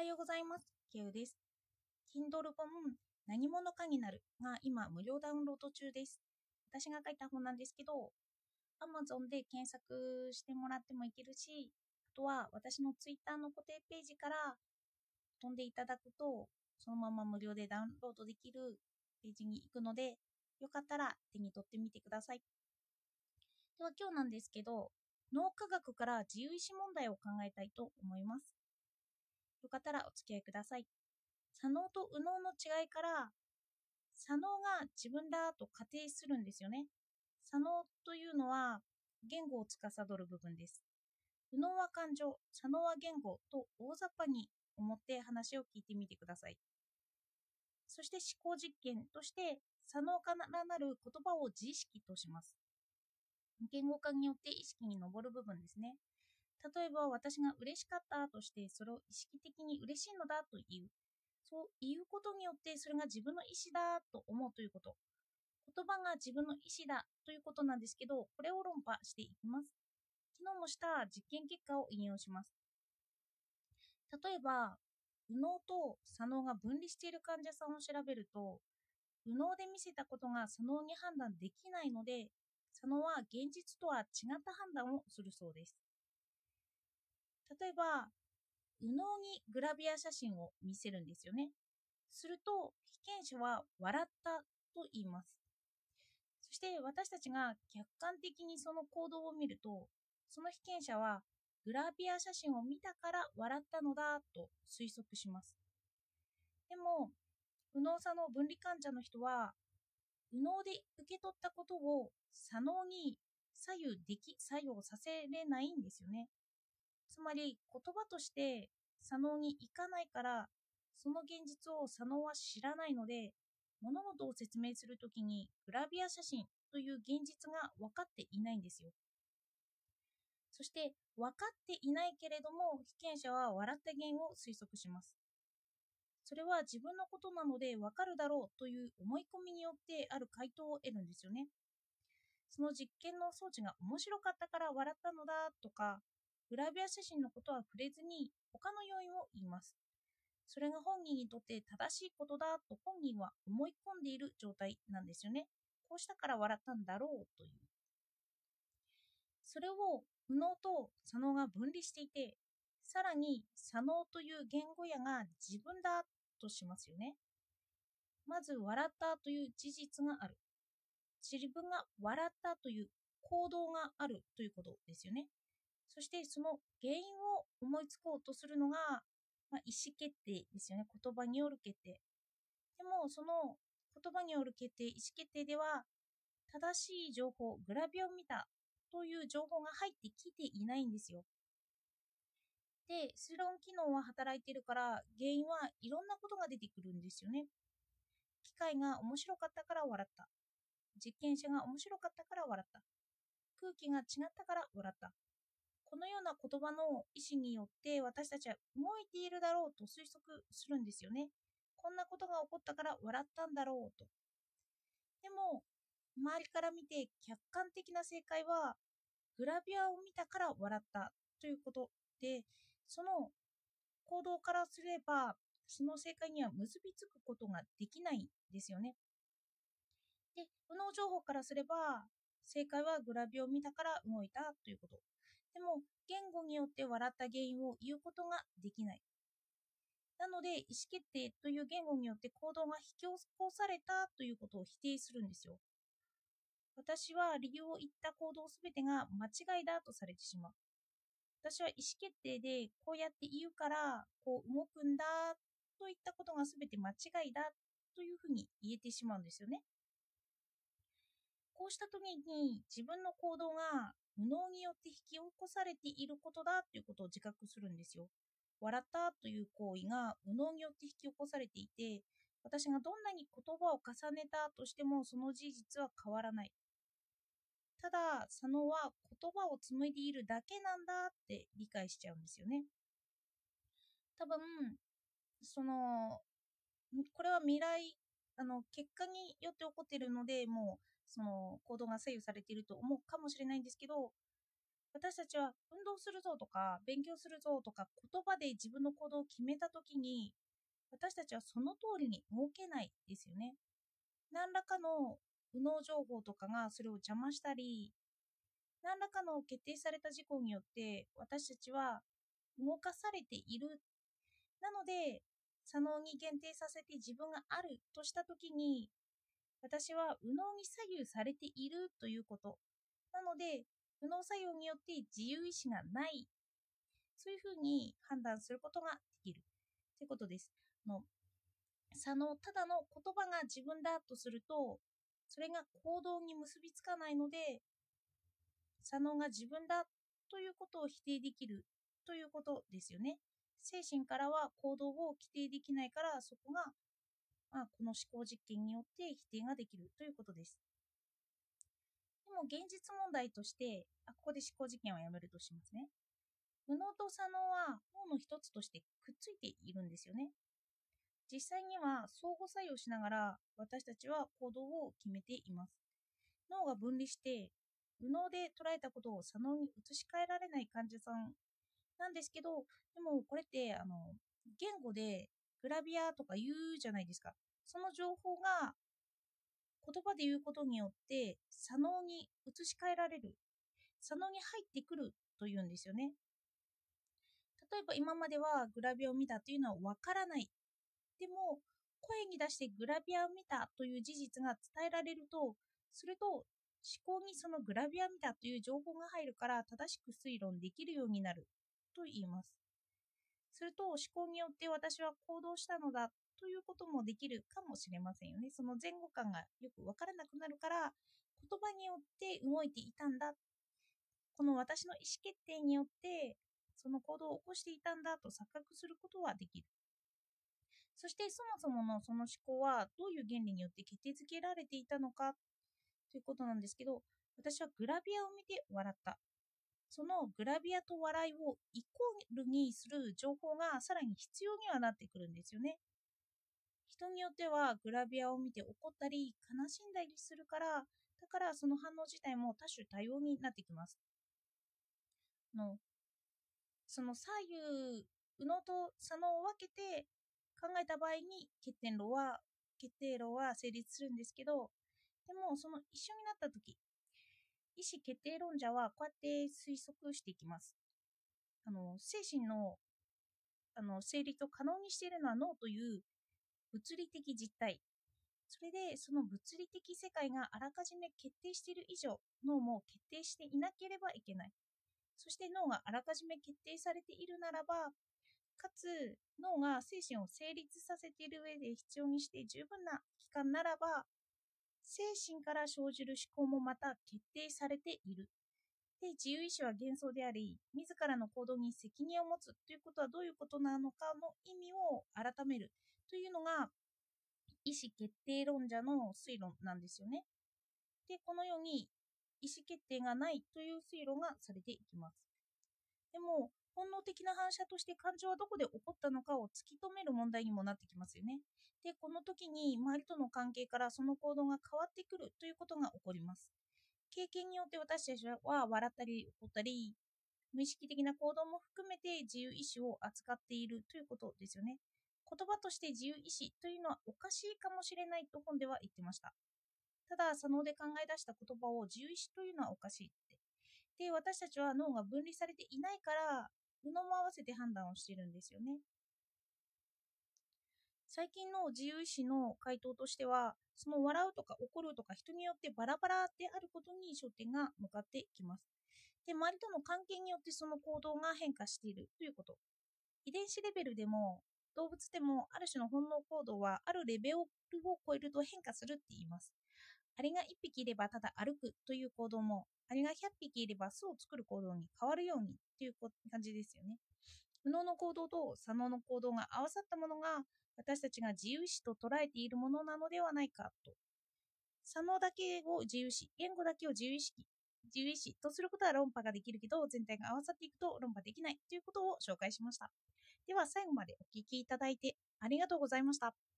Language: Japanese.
はようございます。ケウです。Kindle 本何者かになるが今無料ダウンロード中です。私が書いた本なんですけど、Amazon で検索してもらってもいけるし、あとは私の Twitter の固定ページから飛んでいただくと、そのまま無料でダウンロードできるページに行くので、よかったら手に取ってみてください。では今日なんですけど、脳科学から自由意志問題を考えたいと思います。よかったらお付き合いください。左脳と右脳の違いから、左脳が自分だと仮定するんですよね。左脳というのは言語を司る部分です。右脳は感情、左脳は言語と大雑把に思って話を聞いてみてください。そして思考実験として左脳からなる言葉を自意識とします。言語化によって意識に上る部分ですね。例えば私が嬉しかったとしてそれを意識的に嬉しいのだと言う。そう言うことによってそれが自分の意思だと思うということ。言葉が自分の意思だということなんですけど、これを論破していきます。昨日もした実験結果を引用します。例えば、右脳と左脳が分離している患者さんを調べると、右脳で見せたことが左脳に判断できないので、左脳は現実とは違った判断をするそうです。例えば、右脳にグラビア写真を見せるんですよね。すると、被験者は笑ったと言います。そして私たちが客観的にその行動を見ると、その被験者はグラビア写真を見たから笑ったのだと推測します。でも、右脳差の分離患者の人は、右脳で受け取ったことを左脳に左右でき、作用させれないんですよね。つまり言葉として左脳に行かないからその現実を左脳は知らないので物事を説明するときにグラビア写真という現実が分かっていないんですよ。そして分かっていないけれども被験者は笑った原因を推測します。それは自分のことなので分かるだろうという思い込みによってある回答を得るんですよね。その実験の装置が面白かったから笑ったのだとかグラビア写真のことは触れずに他の要因を言います。それが本人にとって正しいことだと本人は思い込んでいる状態なんですよね。こうしたから笑ったんだろうという。それを右脳と左脳が分離していて、さらに左脳という言語やが自分だとしますよね。まず笑ったという事実がある。自分が笑ったという行動があるということですよね。そしてその原因を思いつこうとするのが、まあ、意思決定ですよね。言葉による決定。でも、その言葉による決定、意思決定では、正しい情報、グラビアを見たという情報が入ってきていないんですよ。で、推論機能は働いてるから、原因はいろんなことが出てくるんですよね。機械が面白かったから笑った。実験者が面白かったから笑った。空気が違ったから笑った。このような言葉の意思によって私たちは動いているだろうと推測するんですよね。こんなことが起こったから笑ったんだろうと。でも、周りから見て客観的な正解は、グラビアを見たから笑ったということで、その行動からすれば、その正解には結びつくことができないんですよね。で、右脳情報からすれば、正解はグラビアを見たから動いたということ。でも、言語によって笑った原因を言うことができない。なので、意思決定という言語によって行動が引き起こされたということを否定するんですよ。私は理由を言った行動すべてが間違いだとされてしまう。私は意思決定でこうやって言うからこう動くんだといったことがすべて間違いだというふうに言えてしまうんですよね。こうした時に自分の行動が無能によって引き起こされていることだということを自覚するんですよ。笑ったという行為が無能によって引き起こされていて、私がどんなに言葉を重ねたとしてもその事実は変わらない。ただ、佐野は言葉を紡いでいるだけなんだって理解しちゃうんですよね。多分、その、これは未来、あの、結果によって起こっているので、もうその行動が左右されていると思うかもしれないんですけど私たちは運動するぞとか勉強するぞとか言葉で自分の行動を決めた時に私たちはその通りに動けないですよね。何らかの右脳情報とかがそれを邪魔したり何らかの決定された事項によって私たちは動かされているなので左脳に限定させて自分があるとした時に私は右脳に左右されているということ。なので右脳作用によって自由意志がない。そういうふうに判断することができる。ということです。の左脳ただの言葉が自分だとするとそれが行動に結びつかないので左脳が自分だということを否定できるということですよね。精神からは行動を規定できないからそこが、まあ、この思考実験によって否定ができるということです。でも現実問題としてあここで思考実験をやめるとしますね。右脳と左脳は脳の一つとしてくっついているんですよね。実際には相互作用しながら私たちは行動を決めています。脳が分離して右脳で捉えたことを左脳に移し替えられない患者さんなんですけど、でもこれってあの言語でグラビアとか言うじゃないですか。その情報が言葉で言うことによって左脳に移し替えられる。左脳に入ってくるというんですよね。例えば今まではグラビアを見たというのはわからない。でも声に出してグラビアを見たという事実が伝えられると、すると思考にそのグラビア見たという情報が入るから正しく推論できるようになると言います。すると思考によって私は行動したのだということもできるかもしれませんよね。その前後感がよくわからなくなるから言葉によって動いていたんだ。この私の意思決定によってその行動を起こしていたんだと錯覚することはできる。そしてそもそものその思考はどういう原理によって決定づけられていたのかということなんですけど、私はグラビアを見て笑った。そのグラビアと笑いをイコールにする情報がさらに必要にはなってくるんですよね。人によってはグラビアを見て怒ったり悲しんだりするから、だからその反応自体も多種多様になってきます。のその左右、右脳と左脳を分けて考えた場合に欠点論は決定論は成立するんですけど、でも、その一緒になった時、意思決定論者はこうやって推測していきます。あの、精神のあの成立を可能にしているのは脳という物理的実体。それで、その物理的世界があらかじめ決定している以上、脳も決定していなければいけない。そして脳があらかじめ決定されているならば、かつ脳が精神を成立させている上で必要にして十分な期間ならば、精神から生じる思考もまた決定されている。で、自由意志は幻想であり、自らの行動に責任を持つということはどういうことなのかの意味を改めるというのが、意思決定論者の推論なんですよね。で、このように意思決定がないという推論がされていきます。でも、本能的な反射として感情はどこで起こったのかを突き止める問題にもなってきますよね。で、この時に周りとの関係からその行動が変わってくるということが起こります。経験によって私たちは笑ったり怒ったり、無意識的な行動も含めて自由意志を扱っているということですよね。言葉として自由意志というのはおかしいかもしれないと本では言ってました。ただ、左脳で考え出した言葉を自由意志というのはおかしいって。で、私たちは脳が分離されていないから、右脳も合わせて判断をしてるんですよね。最近の自由意志の回答としては、その笑うとか怒るとか人によってバラバラであることに焦点が向かっていきます。で、周りとの関係によってその行動が変化しているということ。遺伝子レベルでも動物でもある種の本能行動はあるレベルを超えると変化するって言います。アリが1匹いればただ歩くという行動も、アリが100匹いれば巣を作る行動に変わるようにという感じですよね。右脳の行動と左脳の行動が合わさったものが私たちが自由意志と捉えているものなのではないかと。左脳だけを自由視、言語だけを自由意識、自由意志とすることは論破ができるけど、全体が合わさっていくと論破できないということを紹介しました。では最後までお聴きいただいてありがとうございました。